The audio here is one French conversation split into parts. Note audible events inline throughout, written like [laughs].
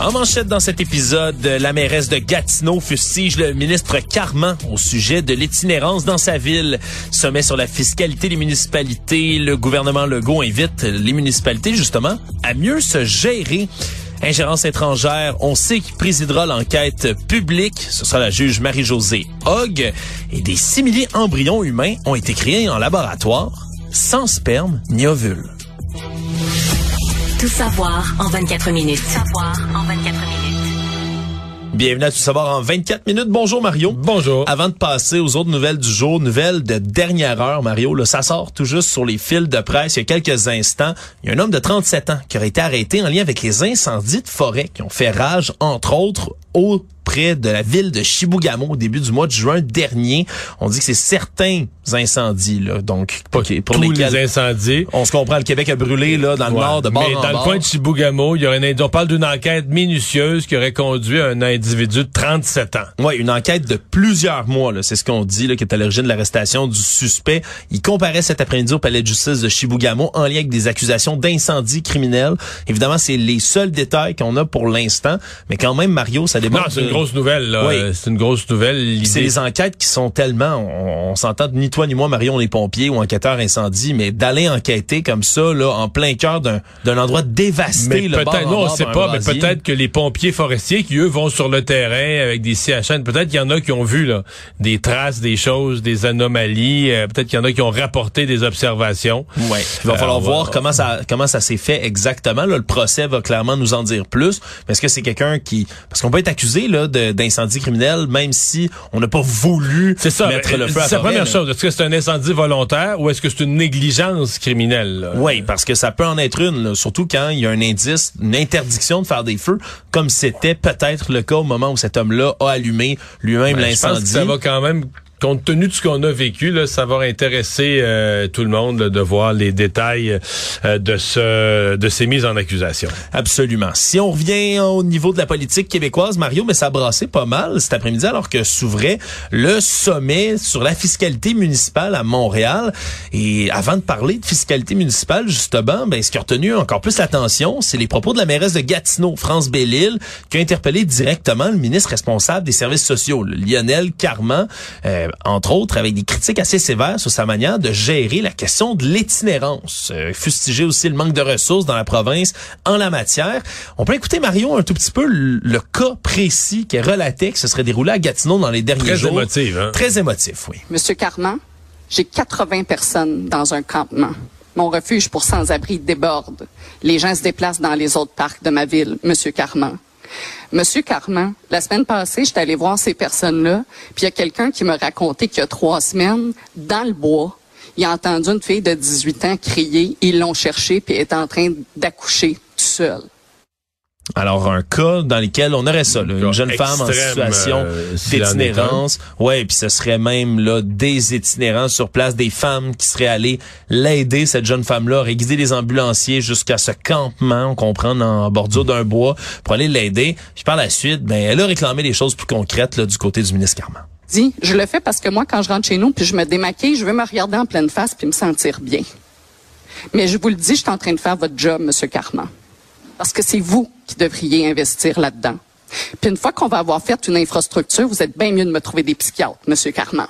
En manchette dans cet épisode, la mairesse de Gatineau fustige le ministre Carman au sujet de l'itinérance dans sa ville. Sommet sur la fiscalité des municipalités. Le gouvernement Legault invite les municipalités, justement, à mieux se gérer. Ingérence étrangère, on sait qui présidera l'enquête publique. Ce sera la juge Marie-Josée Hogg. Et des simili embryons humains ont été créés en laboratoire, sans sperme ni ovule. Tout savoir en 24 minutes. 24 minutes. Bienvenue à Tout savoir en 24 minutes. Bonjour Mario. Bonjour. Avant de passer aux autres nouvelles du jour, nouvelles de dernière heure, Mario, là, ça sort tout juste sur les fils de presse il y a quelques instants. Il y a un homme de 37 ans qui aurait été arrêté en lien avec les incendies de forêt qui ont fait rage, entre autres, au près de la ville de Chibougamau au début du mois de juin dernier. On dit que c'est certains incendies là, donc pas pour tous les incendies. On se comprend, le Québec a brûlé là dans le nord de bord Mais dans le coin de Chibougamau, il y aurait une, on parle d'une enquête minutieuse qui aurait conduit à un individu de 37 ans. Oui, une enquête de plusieurs mois là, c'est ce qu'on dit là qui est à l'origine de l'arrestation du suspect. Il comparait cet après-midi au palais de justice de Chibougamau en lien avec des accusations d'incendie criminel. Évidemment, c'est les seuls détails qu'on a pour l'instant, mais quand même Mario, ça démontre grosse nouvelle. Là. Oui. C'est une grosse nouvelle. C'est les enquêtes qui sont tellement, on, on s'entend ni toi ni moi, Marion, les pompiers ou enquêteurs incendies, mais d'aller enquêter comme ça, là, en plein cœur d'un, d'un endroit dévasté. Mais le peut-être, non, on sait pas, mais peut-être que les pompiers forestiers qui eux vont sur le terrain avec des CHN, peut-être qu'il y en a qui ont vu là des traces, des choses, des anomalies. euh, peut-être qu'il y en a qui ont rapporté des observations. Ouais. Il va Euh, falloir voir comment ça comment ça s'est fait exactement. Là, le procès va clairement nous en dire plus. Mais est-ce que c'est quelqu'un qui parce qu'on peut être accusé là d'incendie criminel même si on n'a pas voulu ça. mettre le feu à C'est la première là. chose. Est-ce que c'est un incendie volontaire ou est-ce que c'est une négligence criminelle? là? Oui, parce que ça peut en être une, là, surtout quand il y a un indice, une interdiction de faire des feux, comme c'était peut-être le cas au moment où cet homme-là a allumé lui-même Ben, l'incendie. ça va quand même, compte tenu de ce qu'on a vécu, là, ça va intéresser euh, tout le monde là, de voir les détails euh, de ce de ces mises en accusation. Absolument. Si on revient au niveau de la politique québécoise, Mario, mais ça a brassé pas mal cet après-midi alors que s'ouvrait le sommet sur la fiscalité municipale à Montréal. Et avant de parler de fiscalité municipale, justement, ben, ce qui a retenu encore plus l'attention, c'est les propos de la mairesse de Gatineau, France Bellil, qui a interpellé directement le ministre responsable des services sociaux, Lionel Carman, euh, entre autres avec des critiques assez sévères sur sa manière de gérer la question de l'itinérance. Euh, fustiger aussi le manque de ressources dans la province en la matière. On peut écouter, Mario, un tout petit peu le, le cas précis qui relatait que ce serait déroulé à Gatineau dans les derniers Très jours. émotif, hein? Très émotif, oui. Monsieur Carman, j'ai 80 personnes dans un campement. Mon refuge pour sans-abri déborde. Les gens se déplacent dans les autres parcs de ma ville, Monsieur Carman. Monsieur Carman, la semaine passée, j'étais allé voir ces personnes-là, puis il y a quelqu'un qui m'a raconté qu'il y a trois semaines, dans le bois, il a entendu une fille de 18 ans crier, ils l'ont cherchée, puis elle est en train d'accoucher tout seul. Alors, un cas dans lequel on aurait ça, là, une jeune femme en situation euh, d'itinérance. Ouais, puis ce serait même là des itinérants sur place, des femmes qui seraient allées l'aider, cette jeune femme-là, aurait guidé les ambulanciers jusqu'à ce campement, on comprend, en bordure d'un bois, pour aller l'aider. Puis par la suite, ben, elle a réclamé des choses plus concrètes là, du côté du ministre Carman. dit, je le fais parce que moi, quand je rentre chez nous, puis je me démaquille, je veux me regarder en pleine face puis me sentir bien. Mais je vous le dis, je suis en train de faire votre job, Monsieur Carman. Parce que c'est vous qui devriez investir là-dedans. Puis une fois qu'on va avoir fait une infrastructure, vous êtes bien mieux de me trouver des psychiatres, Monsieur Carman.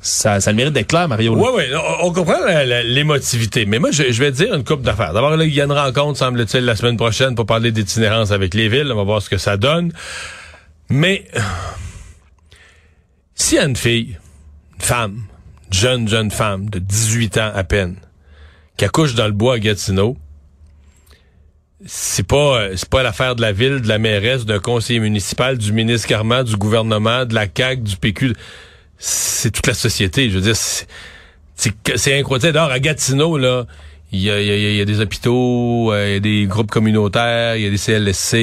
Ça, ça le mérite d'être clair, Mario. Oui, oui, on, on comprend l'émotivité. Mais moi, je, je vais te dire une coupe d'affaires. D'abord, là, il y a une rencontre, semble-t-il, la semaine prochaine pour parler d'itinérance avec les villes. On va voir ce que ça donne. Mais euh, s'il y a une fille, une femme, une jeune, jeune femme de 18 ans à peine, qui accouche dans le bois à Gatineau, c'est pas euh, c'est pas l'affaire de la ville, de la mairesse, d'un conseiller municipal, du ministre Carman, du gouvernement, de la CAQ, du PQ. C'est toute la société. Je veux dire, c'est incroyable. D'ailleurs, à Gatineau, là, il y a, il y a- il y a des hôpitaux, euh, il y a des groupes communautaires, il y a des CLSC,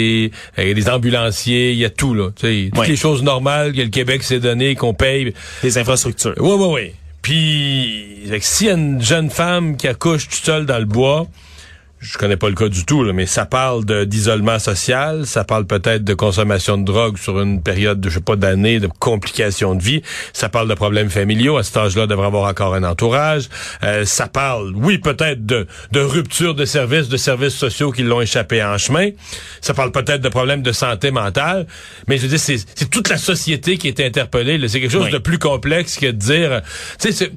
euh, il y a des ambulanciers, il y a tout, là. Toutes les choses normales que le Québec s'est donné, qu'on paye. Les infrastructures. Oui, oui, oui. Puis, s'il y a une jeune femme qui accouche toute seule dans le bois, je connais pas le cas du tout, là, mais ça parle d'isolement social, ça parle peut-être de consommation de drogue sur une période de, je sais pas, d'années, de complications de vie, ça parle de problèmes familiaux, à cet âge-là, devrait avoir encore un entourage, Euh, ça parle, oui, peut-être de, de rupture de services, de services sociaux qui l'ont échappé en chemin, ça parle peut-être de problèmes de santé mentale, mais je veux dire, c'est toute la société qui est interpellée, c'est quelque chose Oui. de plus complexe que de dire, tu sais, c'est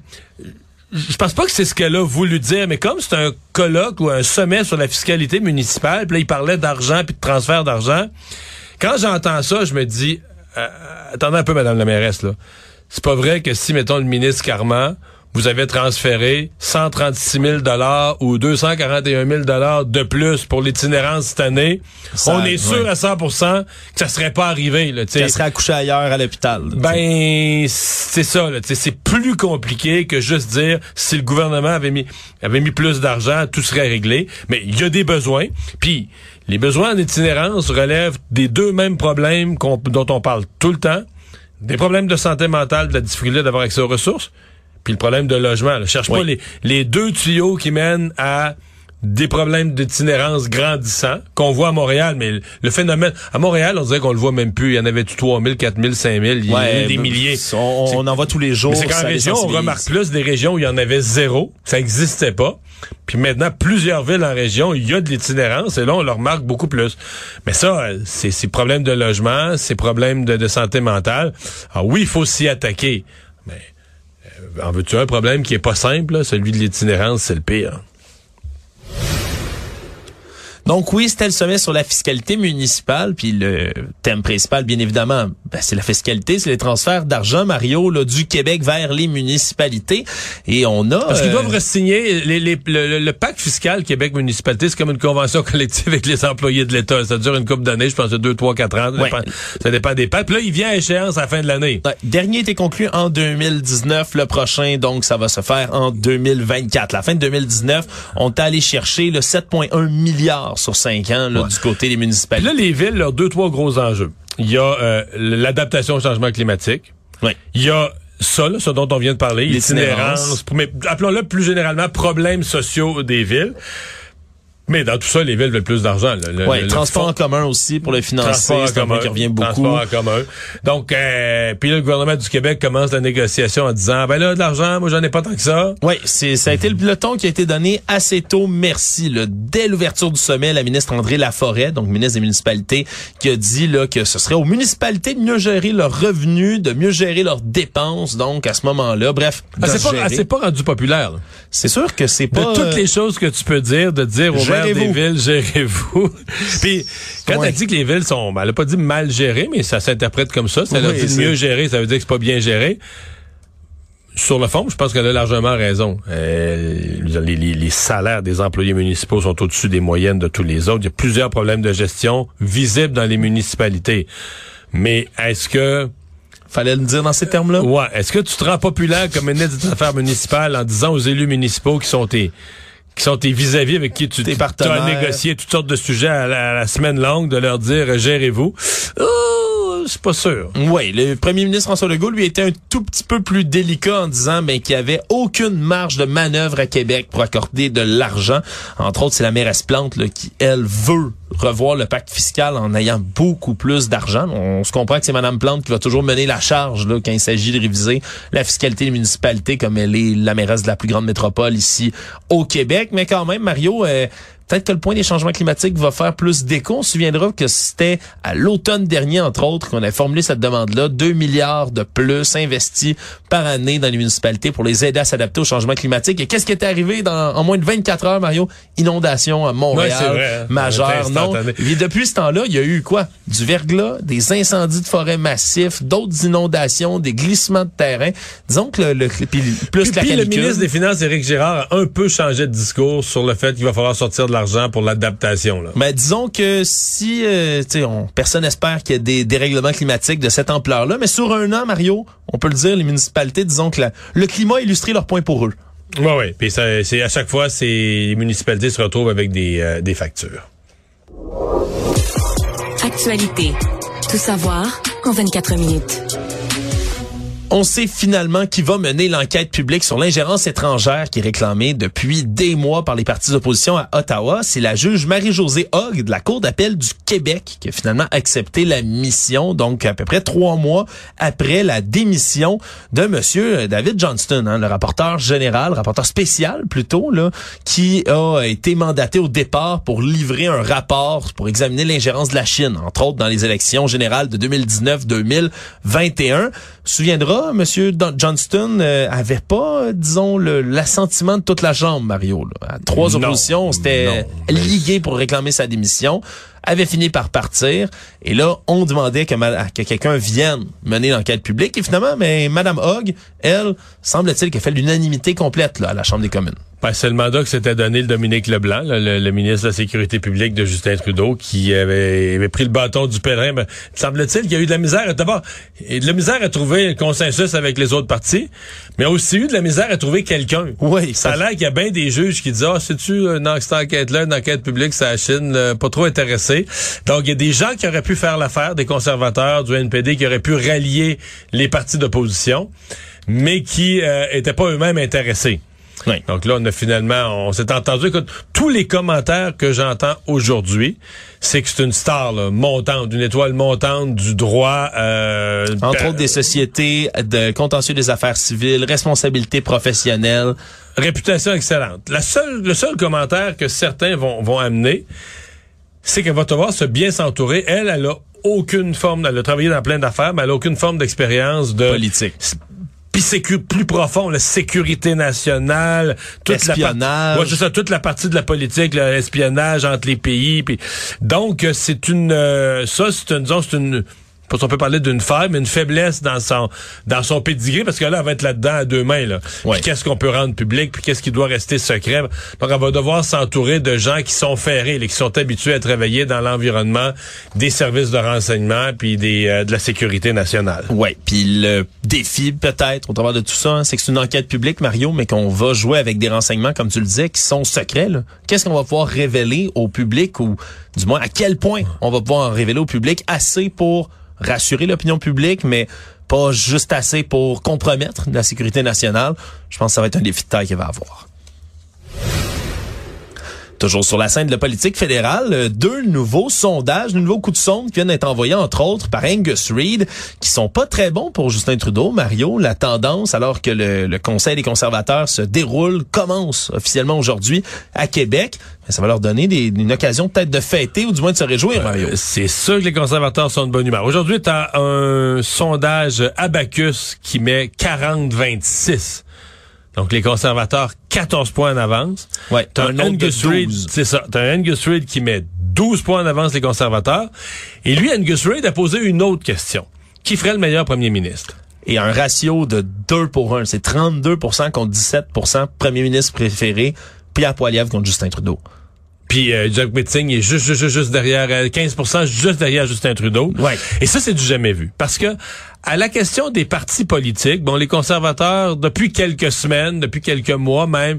je pense pas que c'est ce qu'elle a voulu dire, mais comme c'est un colloque ou un sommet sur la fiscalité municipale, puis là, il parlait d'argent puis de transfert d'argent, quand j'entends ça, je me dis, euh, attendez un peu, Madame la mairesse, là. C'est pas vrai que si, mettons, le ministre Carman, vous avez transféré 136 000 ou 241 000 de plus pour l'itinérance cette année, Ça, on est sûr ouais. à 100% que ça serait pas arrivé. Là. Elle serait accouchée ailleurs à l'hôpital. Ben, c'est ça, C'est plus compliqué que juste dire si le gouvernement avait mis, avait mis plus d'argent, tout serait réglé. Mais il y a des besoins. Puis, les besoins en itinérance relèvent des deux mêmes problèmes dont on parle tout le temps. Des problèmes de santé mentale, de la difficulté d'avoir accès aux ressources. Puis le problème de logement. là. Cherche pas les, les deux tuyaux qui mènent à des problèmes d'itinérance grandissants qu'on voit à Montréal, mais le phénomène... À Montréal, on dirait qu'on le voit même plus. Il y en avait 3 000, 4 000, 5 000, il y a des milliers. On, on en voit tous les jours. Mais c'est qu'en région, on remarque plus des régions où il y en avait zéro. Ça existait pas. Puis maintenant, plusieurs villes en région, il y a de l'itinérance et là, on le remarque beaucoup plus. Mais ça, euh, c'est ces problèmes de logement, ces problèmes de, de santé mentale. Alors oui, il faut s'y attaquer. Mais en veux-tu un problème qui est pas simple? Celui de l'itinérance, c'est le pire. Donc oui, c'était le sommet sur la fiscalité municipale, puis le thème principal, bien évidemment, ben, c'est la fiscalité, c'est les transferts d'argent, Mario, là, du Québec vers les municipalités. Et on a... Parce qu'ils euh, doivent re-signer les, les- le, le- le pacte fiscal Québec municipalité, c'est comme une convention collective avec les employés de l'État. Ça dure une couple d'années, je pense de deux, trois, quatre ans. Ça, Ouais. dépend, ça dépend des pactes. Puis là, il vient à échéance à la fin de l'année. Ouais, dernier était conclu en 2019, le prochain, donc ça va se faire en 2024. La fin de 2019, on est allé chercher le 7,1 milliards sur 5 ans là, du côté des Puis municipalités. là, les villes, leurs deux, trois gros enjeux. Il y a euh, l'adaptation au changement climatique. Ouais. Il y a ça, là, ce dont on vient de parler, l'itinérance, mais appelons-le plus généralement problèmes sociaux des villes. Mais dans tout ça, les villes veulent plus d'argent. là. Le, Ouais, le transport en commun aussi pour le financer, Transport en c'est un qui revient beaucoup. Transport en commun. Donc, euh, puis là, le gouvernement du Québec commence la négociation en disant, ben là, de l'argent, moi, j'en ai pas tant que ça. Oui, c'est ça a été le peloton qui a été donné assez tôt. Merci. Là, dès l'ouverture du sommet, la ministre André Laforêt, donc ministre des municipalités, qui a dit là que ce serait aux municipalités de mieux gérer leurs revenus, de mieux gérer leurs dépenses. Donc à ce moment-là, bref, Ah, de c'est pas, ah, c'est pas rendu populaire. c'est sûr que c'est De pas toutes les choses que tu peux dire, de dire aux maires des villes, gérez-vous. [laughs] Puis, quand elle dit que les villes sont, ben, elle a pas dit mal gérées, mais ça s'interprète comme ça. Si elle a Oui, dit mieux géré, ça veut dire que c'est pas bien géré. Sur le fond, je pense qu'elle a largement raison. Euh, les, les- les salaires des employés municipaux sont au-dessus des moyennes de tous les autres. Il y a plusieurs problèmes de gestion visibles dans les municipalités. Mais est-ce que Fallait le dire dans ces termes-là? Ouais. Est-ce que tu te rends populaire comme ministre des Affaires municipales en disant aux élus municipaux qui sont tes qui sont tes vis-à-vis avec qui tu tu- as négocié toutes sortes de sujets à la, à la semaine longue, de leur dire gérez-vous. Oh, c'est pas sûr. Oui, le premier ministre François Legault lui était un tout petit peu plus délicat en disant ben, qu'il n'y avait aucune marge de manœuvre à Québec pour accorder de l'argent. Entre autres, c'est la mairesse Plante là, qui, elle, veut revoir le pacte fiscal en ayant beaucoup plus d'argent. On se comprend que c'est Mme Plante qui va toujours mener la charge là, quand il s'agit de réviser la fiscalité des municipalités comme elle est la mairesse de la plus grande métropole ici au Québec. Mais quand même, Mario... euh, Peut-être que le point des changements climatiques va faire plus d'écho. On se souviendra que c'était à l'automne dernier, entre autres, qu'on a formulé cette demande-là. 2 milliards de plus investis par année dans les municipalités pour les aider à s'adapter au changement climatique. Et qu'est-ce qui est arrivé dans, en moins de 24 heures, Mario? Inondation à Ouais, Montréal, c'est vrai, hein. majeure. C'est Non? Et depuis ce temps-là, il y a eu quoi? Du verglas, des incendies de forêt massifs, d'autres inondations, des glissements de terrain. Disons que le, le puis plus Puis, la puis le ministre des Finances, Éric Girard, a un peu changé de discours sur le fait qu'il va falloir sortir de l'argent pour l'adaptation. là. Mais disons que si, euh, tu sais, on, personne n'espère qu'il y ait des dérèglements climatiques de cette ampleur-là, mais sur un an, Mario, on peut le dire, les municipalités, disons que la- le climat a illustré leur point pour eux. Ouais, ouais. Puis ça, c'est à chaque fois, c'est les municipalités se retrouvent avec des, euh, des factures. Actualité. Tout savoir en 24 minutes. On sait finalement qui va mener l'enquête publique sur l'ingérence étrangère qui est réclamée depuis des mois par les partis d'opposition à Ottawa. C'est la juge Marie-Josée Hogg de la Cour d'appel du Québec qui a finalement accepté la mission, donc à peu près trois mois après la démission de Monsieur David Johnston, hein, le rapporteur général, rapporteur spécial plutôt, là, qui a été mandaté au départ pour livrer un rapport pour examiner l'ingérence de la Chine, entre autres dans les élections générales de 2019-2021. Souviendra Monsieur Johnston euh, avait pas, disons, l'assentiment de toute la Chambre, Mario. À trois oppositions, c'était ligué pour réclamer sa démission avait fini par partir. Et là, on demandait que, que quelqu'un vienne mener l'enquête publique. Et finalement, mais Madame Hogg, elle, semble-t-il qu'elle fait l'unanimité complète là, à la Chambre des communes. Ben, c'est le mandat que s'était donné le Dominique Leblanc, le, ministre de la Sécurité publique de Justin Trudeau, qui avait, avait pris le bâton du pèlerin. Ben, semble-t-il qu'il y a eu de la misère. D'abord, de la misère à trouver un consensus avec les autres partis, mais aussi eu de la misère à trouver quelqu'un. Oui. Ça a l'air qu'il y a bien des juges qui disent, ah, c'est-tu une cette enquête-là, une enquête publique, c'est la Chine, pas trop intéressé. Donc, il y a des gens qui auraient pu faire l'affaire, des conservateurs, du NPD, qui auraient pu rallier les partis d'opposition, mais qui euh, étaient pas eux-mêmes intéressés. Donc là, on a finalement, on s'est entendu. Écoute, tous les commentaires que j'entends aujourd'hui, c'est que c'est une star là, montante, une étoile montante du droit. Euh, Entre autres des sociétés de contentieux des affaires civiles, responsabilité professionnelle. Réputation excellente. La seule, le seul commentaire que certains vont, vont amener, c'est qu'elle va devoir se bien s'entourer. Elle, elle a aucune forme, elle a travaillé dans plein d'affaires, mais elle a aucune forme d'expérience de politique puis c'est plus profond, la sécurité nationale, toute la ouais, ça, toute la partie de la politique, l'espionnage entre les pays. Puis donc c'est une, euh, ça c'est une, c'est une on peut parler d'une faille, mais une faiblesse dans son dans son pédigré, parce que là, elle va être là-dedans à deux mains. Là. qu'est-ce qu'on peut rendre public, puis qu'est-ce qui doit rester secret? Donc, elle va devoir s'entourer de gens qui sont ferrés, qui sont habitués à travailler dans l'environnement des services de renseignement, puis des euh, de la sécurité nationale. Oui, puis le défi, peut-être, au travers de tout ça, hein, c'est que c'est une enquête publique, Mario, mais qu'on va jouer avec des renseignements, comme tu le disais, qui sont secrets. Qu'est-ce qu'on va pouvoir révéler au public, ou du moins à quel point on va pouvoir en révéler au public assez pour rassurer l'opinion publique, mais pas juste assez pour compromettre la sécurité nationale. Je pense que ça va être un défi de taille qu'il va avoir. Toujours sur la scène de la politique fédérale, euh, deux nouveaux sondages, deux nouveaux coups de sonde qui viennent d'être envoyés entre autres par Angus Reid, qui sont pas très bons pour Justin Trudeau. Mario, la tendance, alors que le, Conseil des conservateurs se déroule, commence officiellement aujourd'hui à Québec. Ça va leur donner une occasion peut-être de fêter ou du moins de se réjouir, Mario. c'est sûr que les conservateurs sont de bonne humeur. Aujourd'hui, tu as un sondage Abacus qui met 40-26 donc, les conservateurs, 14 points en avance. Ouais, t'as un Angus Reid, c'est ça. T'as un Angus Reid qui met 12 points en avance les conservateurs. Et lui, Angus Reid a posé une autre question. Qui ferait le meilleur premier ministre? Et un ratio de 2 pour 1. C'est 32% contre 17% premier ministre préféré. Pierre Poilievre contre Justin Trudeau. Puis euh, Jack est juste, juste, juste derrière, 15% euh, juste derrière Justin Trudeau. Ouais. Et ça, c'est du jamais vu. Parce que à la question des partis politiques, bon, les conservateurs, depuis quelques semaines, depuis quelques mois même,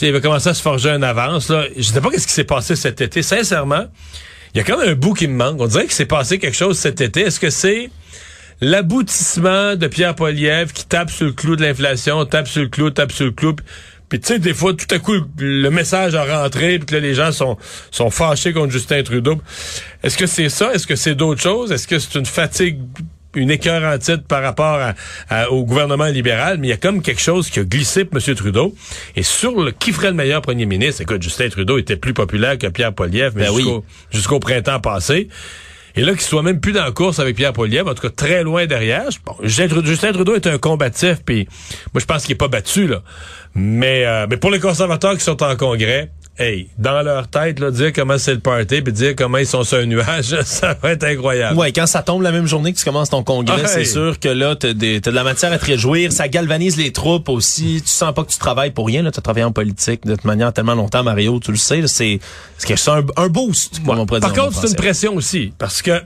ils avaient commencé à se forger un avance. Là. Je sais pas qu'est-ce qui s'est passé cet été. Sincèrement, il y a quand même un bout qui me manque. On dirait qu'il s'est passé quelque chose cet été. Est-ce que c'est l'aboutissement de Pierre Poilievre qui tape sur le clou de l'inflation, tape sur le clou, tape sur le clou, puis tu sais, des fois, tout à coup, le message a rentré, puis là, les gens sont, sont fâchés contre Justin Trudeau. Est-ce que c'est ça? Est-ce que c'est d'autres choses? Est-ce que c'est une fatigue une écœur en titre par rapport au gouvernement libéral, mais il y a comme quelque chose qui a glissé pour M. Trudeau. Et sur le qui ferait le meilleur premier ministre, écoute, Justin Trudeau était plus populaire que Pierre Poilievre, mais ben jusqu'au printemps passé. Et là, qu'il soit même plus dans la course avec Pierre Poilievre, en tout cas très loin derrière. Bon, Justin Trudeau est un combatif, puis moi je pense qu'il est pas battu là. Mais euh, mais pour les conservateurs qui sont en congrès, hey, dans leur tête, là, dire comment c'est le party, puis dire comment ils sont sur un nuage, [laughs] ça va être incroyable. Ouais, quand ça tombe la même journée que tu commences ton congrès, c'est sûr que là, t'as, des, t'as de la matière à te réjouir. Ça galvanise les troupes aussi. Tu sens pas que tu travailles pour rien. Là, as travaillé en politique de toute manière tellement longtemps, Mario. Tu le sais. c'est, c'est un, un boost. Par contre, c'est une pression aussi, parce que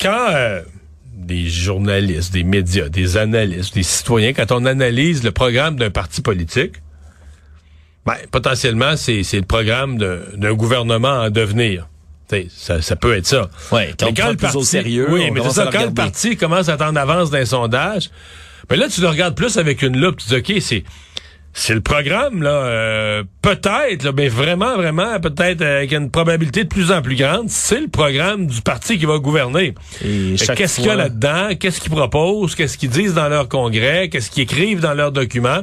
quand euh, des journalistes, des médias, des analystes, des citoyens, quand on analyse le programme d'un parti politique ben, potentiellement, c'est le programme d'un gouvernement en devenir. Ça, ça, peut être ça. Ouais, quand, mais quand le parti, au sérieux, oui, mais ça, quand le parti commence à être en avance d'un sondage, Mais là, tu le regardes plus avec une loupe, tu dis, OK, c'est c'est le programme, là, euh, peut-être, mais vraiment, vraiment, peut-être avec une probabilité de plus en plus grande, c'est le programme du parti qui va gouverner. Qu'est-ce qu'il y a là-dedans? Qu'est-ce qu'ils proposent? Qu'est-ce qu'ils disent dans leur congrès? Qu'est-ce qu'ils écrivent dans leurs documents?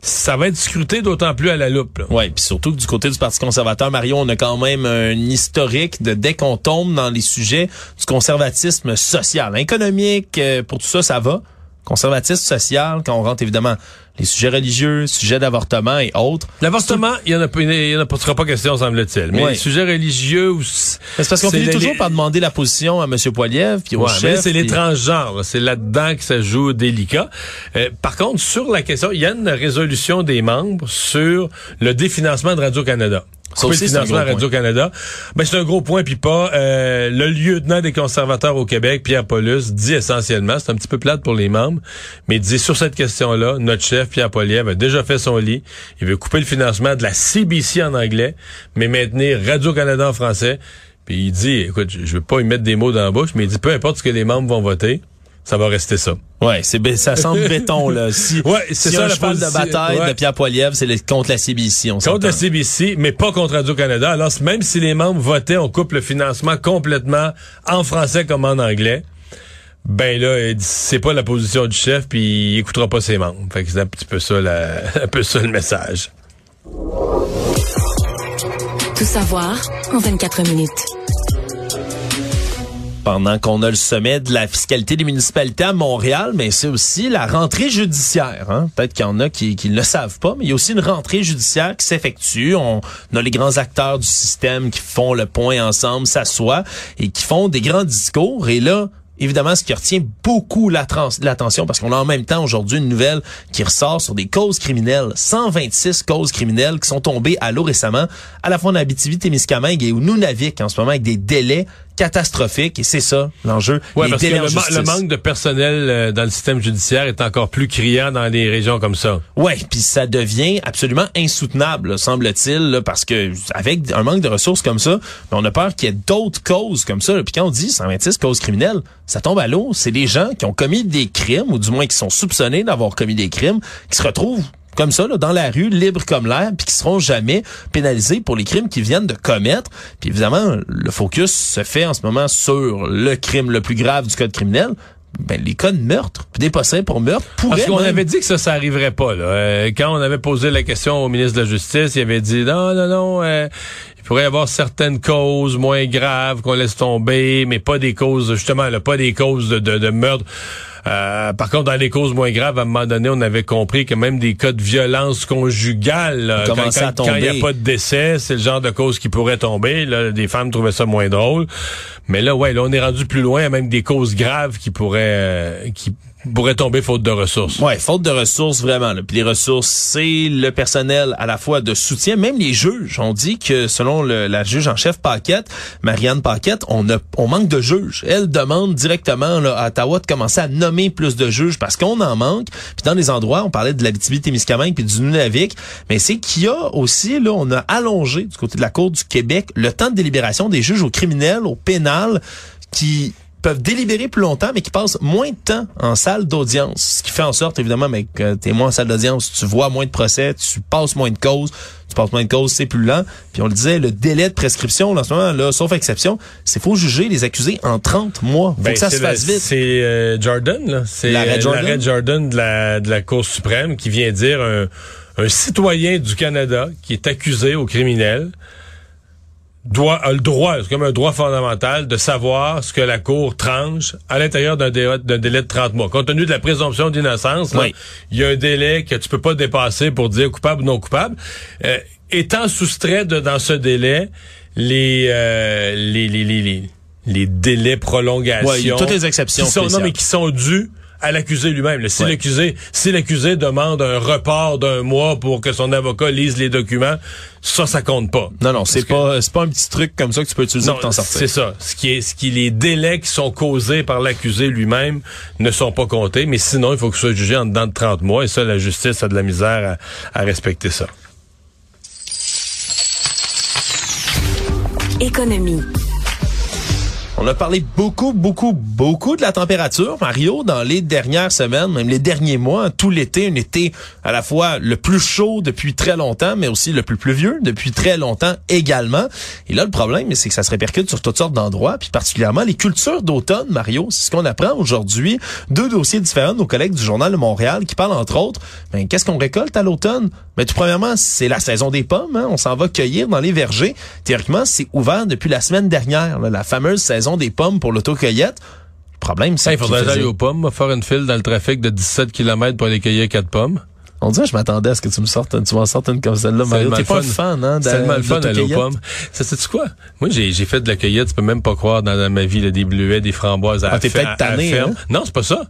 Ça va être scruté d'autant plus à la loupe. Oui, puis surtout que du côté du Parti conservateur, Mario, on a quand même un historique de dès qu'on tombe dans les sujets du conservatisme social, économique, euh, pour tout ça, ça va conservatisme social, quand on rentre évidemment les sujets religieux, sujets d'avortement et autres. L'avortement, il y en a, il y en a pas, sera pas question, semble-t-il. Mais les sujets religieux, c'est parce qu'on finit toujours par demander la position à M. Poiliev puis au chef. C'est les transgenres, c'est là-dedans que ça joue délicat. Euh, par contre, sur la question, il y a une résolution des membres sur le définancement de Radio Canada. Aussi, le financement à Radio-Canada. Ben, c'est un gros point, puis pas. Euh, le lieutenant des conservateurs au Québec, Pierre Paulus, dit essentiellement, c'est un petit peu plate pour les membres, mais il dit sur cette question-là, notre chef, Pierre Poliev, a déjà fait son lit. Il veut couper le financement de la CBC en anglais, mais maintenir Radio-Canada en français. Puis il dit, écoute, je veux pas y mettre des mots dans la bouche, mais il dit, peu importe ce que les membres vont voter, ça va rester ça. Ouais, c'est ça semble [laughs] béton là. Si, ouais, c'est ça un cheval de bataille de Pierre Poilievre, c'est contre la CBC, on Contre la CBC, mais pas contre Radio Canada. Alors même si les membres votaient, on coupe le financement complètement en français comme en anglais. Ben là, c'est pas la position du chef, puis il écoutera pas ses membres. Fait que c'est un petit peu ça, la, [laughs] un peu ça le message. Tout savoir en 24 minutes pendant qu'on a le sommet de la fiscalité des municipalités à Montréal, mais c'est aussi la rentrée judiciaire. Hein? Peut-être qu'il y en a qui, ne le savent pas, mais il y a aussi une rentrée judiciaire qui s'effectue. On, a les grands acteurs du système qui font le point ensemble, s'assoient et qui font des grands discours. Et là, évidemment, ce qui retient beaucoup l'attention, parce qu'on a en même temps aujourd'hui une nouvelle qui ressort sur des causes criminelles. 126 causes criminelles qui sont tombées à l'eau récemment, à la fois en Abitibi-Témiscamingue et au Nunavik en ce moment, avec des délais catastrophique et c'est ça l'enjeu. Ouais, parce que le, manque de personnel euh, dans le système judiciaire est encore plus criant dans les régions comme ça. Ouais, puis ça devient absolument insoutenable, semble-t-il, parce que avec un manque de ressources comme ça, ben, on a peur qu'il y ait d'autres causes comme ça. Puis quand on dit 126 causes criminelles, ça tombe à l'eau. C'est des gens qui ont commis des crimes ou du moins qui sont soupçonnés d'avoir commis des crimes, qui se retrouvent comme ça, là, dans la rue, libres comme l'air, puis qui seront jamais pénalisés pour les crimes qu'ils viennent de commettre. Puis évidemment, le focus se fait en ce moment sur le crime le plus grave du code criminel, ben, les cas de meurtre, des pour meurtre pourraient... Parce qu'on avait dit que ça, ça arriverait pas. Là. Euh, quand on avait posé la question au ministre de la Justice, il avait dit non, non, non, euh, il pourrait y avoir certaines causes moins graves qu'on laisse tomber, mais pas des causes, justement, là, pas des causes de, de, de meurtre. Euh, par contre, dans les causes moins graves, à un moment donné, on avait compris que même des cas de violence conjugale, quand il n'y a pas de décès, c'est le genre de cause qui pourrait tomber. Là, des femmes trouvaient ça moins drôle. Mais là, ouais, là, on est rendu plus loin, même des causes graves qui pourraient, euh, qui pourrait tomber faute de ressources. Ouais, faute de ressources vraiment. Là. Puis les ressources, c'est le personnel à la fois de soutien, même les juges. On dit que selon la juge en chef Paquette, Marianne Paquette, on a, manque de juges. Elle demande directement là, à Ottawa de commencer à nommer plus de juges parce qu'on en manque. Puis dans les endroits, on parlait de la Témiscamingue puis du Nunavik, mais c'est qu'il y a aussi là, on a allongé du côté de la Cour du Québec le temps de délibération des juges au criminel, au pénal, qui peuvent délibérer plus longtemps, mais qui passent moins de temps en salle d'audience. Ce qui fait en sorte, évidemment, mais que tu es moins en salle d'audience, tu vois moins de procès, tu passes moins de causes, tu passes moins de causes, c'est plus lent. Puis on le disait, le délai de prescription, là, en ce moment, là, sauf exception, c'est faut juger les accusés en 30 mois. Faut ben, que ça se fasse vite. C'est euh, Jordan, là. C'est l'arrêt Jordan? Jordan de la, de la Cour suprême qui vient dire un, un citoyen du Canada qui est accusé au criminel doit, a le droit, c'est comme un droit fondamental, de savoir ce que la Cour tranche à l'intérieur d'un délai, délai, de 30 mois. Compte tenu de la présomption d'innocence, il y a un délai que tu peux pas dépasser pour dire coupable ou non coupable. Euh, étant soustrait de, dans ce délai les, euh, les, les, les, les, délais prolongation. toutes les exceptions. Qui sont, non, mais qui sont dus à l'accusé lui-même. Si l'accusé, si l'accusé demande un report d'un mois pour que son avocat lise les documents, ça, ça compte pas. Non, non, c'est pas, c'est pas un petit truc comme ça que tu peux utiliser pour t'en sortir. C'est ça. Ce qui est, ce qui, les délais qui sont causés par l'accusé lui-même ne sont pas comptés, mais sinon, il faut que ce soit jugé en dedans de 30 mois, et ça, la justice a de la misère à, à respecter ça. Économie. On a parlé beaucoup, beaucoup, beaucoup de la température, Mario, dans les dernières semaines, même les derniers mois, tout l'été, un été à la fois le plus chaud depuis très longtemps, mais aussi le plus pluvieux depuis très longtemps également. Et là, le problème, c'est que ça se répercute sur toutes sortes d'endroits, puis particulièrement les cultures d'automne, Mario. C'est ce qu'on apprend aujourd'hui. Deux dossiers différents nos collègues du Journal de Montréal qui parlent entre autres, ben, qu'est-ce qu'on récolte à l'automne? Ben, tout premièrement, c'est la saison des pommes. Hein? On s'en va cueillir dans les vergers. Théoriquement, c'est ouvert depuis la semaine dernière, la fameuse saison des pommes pour l'autocueillette. Le problème, c'est Il faudrait aller aux pommes, faire une file dans le trafic de 17 km pour aller cueillir quatre pommes. On dirait, je m'attendais à ce que tu me sortes, tu m'en sortes une comme celle-là, Mario. T'es pas un fan, hein, C'est tellement le fun d'aller aux pommes. Ça, c'est quoi? Moi, j'ai, j'ai fait de la cueillette, tu peux même pas croire dans, ma vie, là, des bleuets, des framboises à Ah, t'es peut-être tanné, hein? Non, c'est pas ça.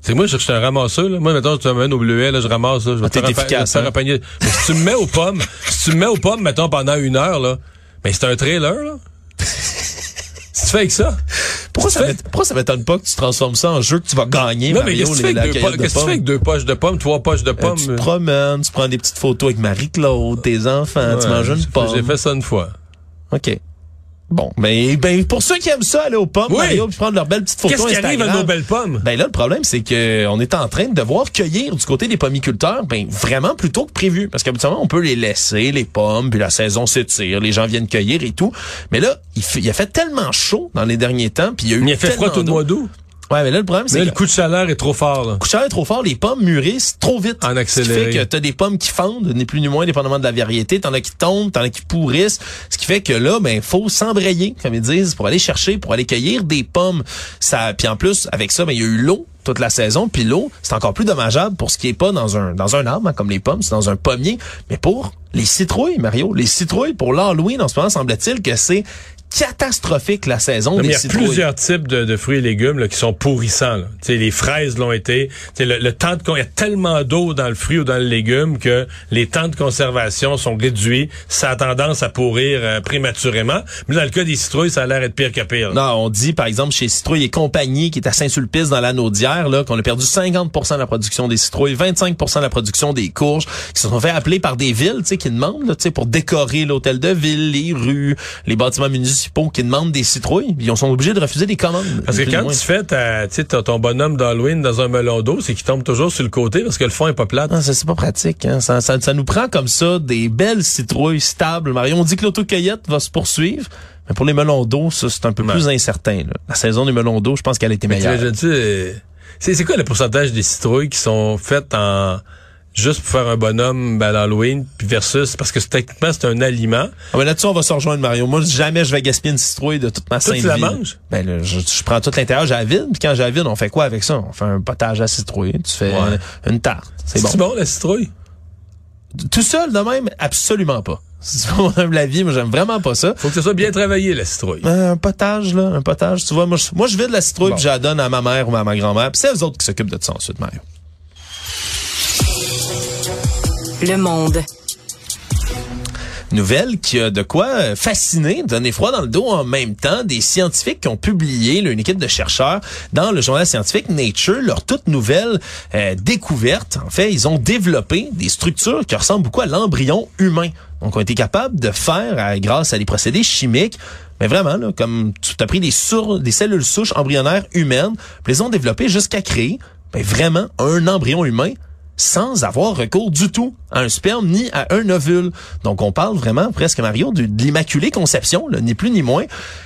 C'est moi, je suis un ramasseur. Là. Moi, mettons, tu m'amènes au bleuet, là, je ramasse. Là, je vais Ah, t'es te faire efficace, hein? Mais si tu me mets aux pommes, [laughs] si tu me mets aux pommes, mettons, pendant une heure, là, ben c'est un trailer, là. [laughs] fais avec ça? Pourquoi ça, pourquoi m'étonne pas que tu transformes ça en jeu que tu vas gagner, Non, mais qu'est-ce que tu fais avec deux de pommes? poches de pommes, trois poches de Euh, pommes? tu te promènes, tu prends des petites photos avec Marie-Claude, tes enfants, tu manges une pomme. J'ai fait ça une fois. OK. Bon, mais ben, pour ceux qui aiment ça, aller aux pommes, Oui. Mario, puis prendre leurs belles petites photos Qu'est-ce qui arrive à nos belles pommes? Ben là, le problème, c'est que on est en train de devoir cueillir du côté des pommiculteurs, ben vraiment plus tôt que prévu. Parce qu'habituellement, on peut les laisser, les pommes, puis la saison s'étire, les gens viennent cueillir et tout. Mais là, il, fait- il a fait tellement chaud dans les derniers temps, puis il y a eu Il a fait froid tout le mois d'août. Ouais, mais là, le problème, c'est le coup de chaleur est trop fort, là. le coup de chaleur est trop fort, les pommes mûrissent trop vite. En Ce qui accéléré. fait que t'as des pommes qui fondent, ni plus ni moins, dépendamment de la variété. T'en as qui tombent, t'en as qui pourrissent. Ce qui fait que là, ben, faut s'embrayer, comme ils disent, pour aller chercher, pour aller cueillir des pommes. Ça, puis en plus, avec ça, ben, il y a eu l'eau toute la saison. Puis l'eau, c'est encore plus dommageable pour ce qui est pas dans un, dans un arbre, hein, comme les pommes, c'est dans un pommier. Mais pour les citrouilles, Mario, les citrouilles, pour l'Halloween, en ce moment, semble-t-il que c'est catastrophique la saison Non, mais des il y a citrouilles. plusieurs types de, de fruits et légumes là, qui sont pourrissants. Là. Tu sais, les fraises l'ont été. Tu sais, Le, le temps de il y a tellement d'eau dans le fruit ou dans le légume que les temps de conservation sont réduits. Ça a tendance à pourrir euh, prématurément. Mais dans le cas des citrouilles, ça a l'air d'être pire que pire. là. Non, on dit par exemple chez Citrouille et compagnie qui est à Saint-Sulpice dans la Naudière là qu'on a perdu 50% de la production des citrouilles, 25% de la production des courges qui se sont fait appeler par des villes, tu sais qui demandent là, tu sais pour décorer l'hôtel de ville, les rues, les bâtiments municipaux qui demandent des citrouilles, puis ils sont obligés de refuser des commandes. Parce que quand tu fais ta, ton bonhomme d'Halloween dans un melon d'eau, c'est qu'il tombe toujours sur le côté parce que le fond est pas plat. Ah, ça, c'est pas pratique. Hein. Ça, ça, ça nous prend comme ça des belles citrouilles stables. Mario, on dit que l'autocueillette va se poursuivre. Mais pour les melons d'eau, ça, c'est un peu Ouais. plus incertain. là. La saison des melons d'eau, je pense qu'elle a été meilleure. euh, c'est c'est quoi le pourcentage des citrouilles qui sont faites en juste pour faire un bonhomme ben, à l'Halloween, puis versus parce que c'est- techniquement c'est un aliment. Ah, ben là-dessus, on va se rejoindre, Mario. Moi, jamais je vais gaspiller une citrouille de toute ma sainte tu la manges? Ben, là, je, je prends tout l'intérieur, j'ai la vide, puis quand j'ai la vide, on fait quoi avec ça? On fait un potage à citrouille, tu fais Ouais. une tarte. C'est C'est bon. bon. la citrouille? Tout seul, de même, absolument pas. [laughs] Si veux mon avis, la vie, moi, j'aime vraiment pas ça. Faut que ce soit bien travaillé, la citrouille. Un potage, là, un potage, tu vois, moi, je, moi, je vide la citrouille, Bon. puis je la donne à ma mère ou à ma grand-mère, puis c'est eux autres qui s'occupent de ça ensuite, Mario. Le monde. Nouvelle qui a de quoi euh, fasciner, donner froid dans le dos en même temps. Des scientifiques qui ont publié, une équipe de chercheurs, dans le journal scientifique Nature, leur toute nouvelle euh, découverte. En fait, ils ont développé des structures qui ressemblent beaucoup à l'embryon humain. Donc, ont été capables de faire, euh, grâce à des procédés chimiques, mais vraiment, comme tu as pris des, des cellules souches embryonnaires humaines, puis les ont développées jusqu'à créer ben, vraiment un embryon humain sans avoir recours du tout à un sperme ni à un ovule. Donc, on parle vraiment, presque, Mario, de, l'immaculée conception, ni plus ni moins.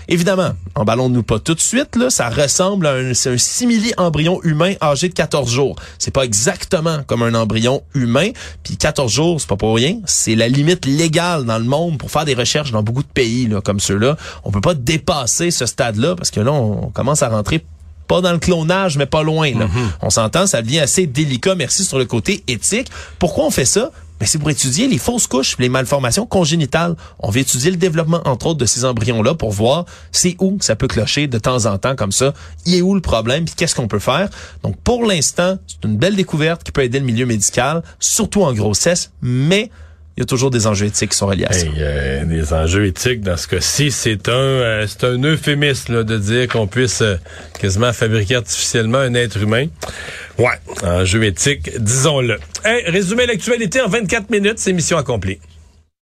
Évidemment, emballons-nous pas tout de suite, là, ça ressemble à un, un simili-embryon humain âgé de 14 jours. C'est pas exactement comme un embryon humain, puis 14 jours, c'est pas pour rien, c'est la limite légale dans le monde pour faire des recherches dans beaucoup de pays, comme ceux-là. On peut pas dépasser ce stade-là, parce que là, on commence à rentrer pas dans le clonage, mais pas loin. Là. On s'entend, ça devient assez délicat, merci, sur le côté éthique. Pourquoi on fait ça? Ben, c'est pour étudier les fausses couches, les malformations congénitales. On veut étudier le développement, entre autres, de ces embryons-là pour voir c'est où ça peut clocher de temps en temps comme ça. Il est où le problème, puis qu'est-ce qu'on peut faire? Donc, pour l'instant, c'est une belle découverte qui peut aider le milieu médical, surtout en grossesse, mais il y a toujours des enjeux éthiques qui sont reliés à ça. Hey, euh, des enjeux éthiques dans ce cas-ci, c'est un euh, c'est un euphémisme là, de dire qu'on puisse euh, quasiment fabriquer artificiellement un être humain. Ouais, enjeu éthique, disons-le. Hey, résumé l'actualité en 24 minutes, c'est mission accomplie.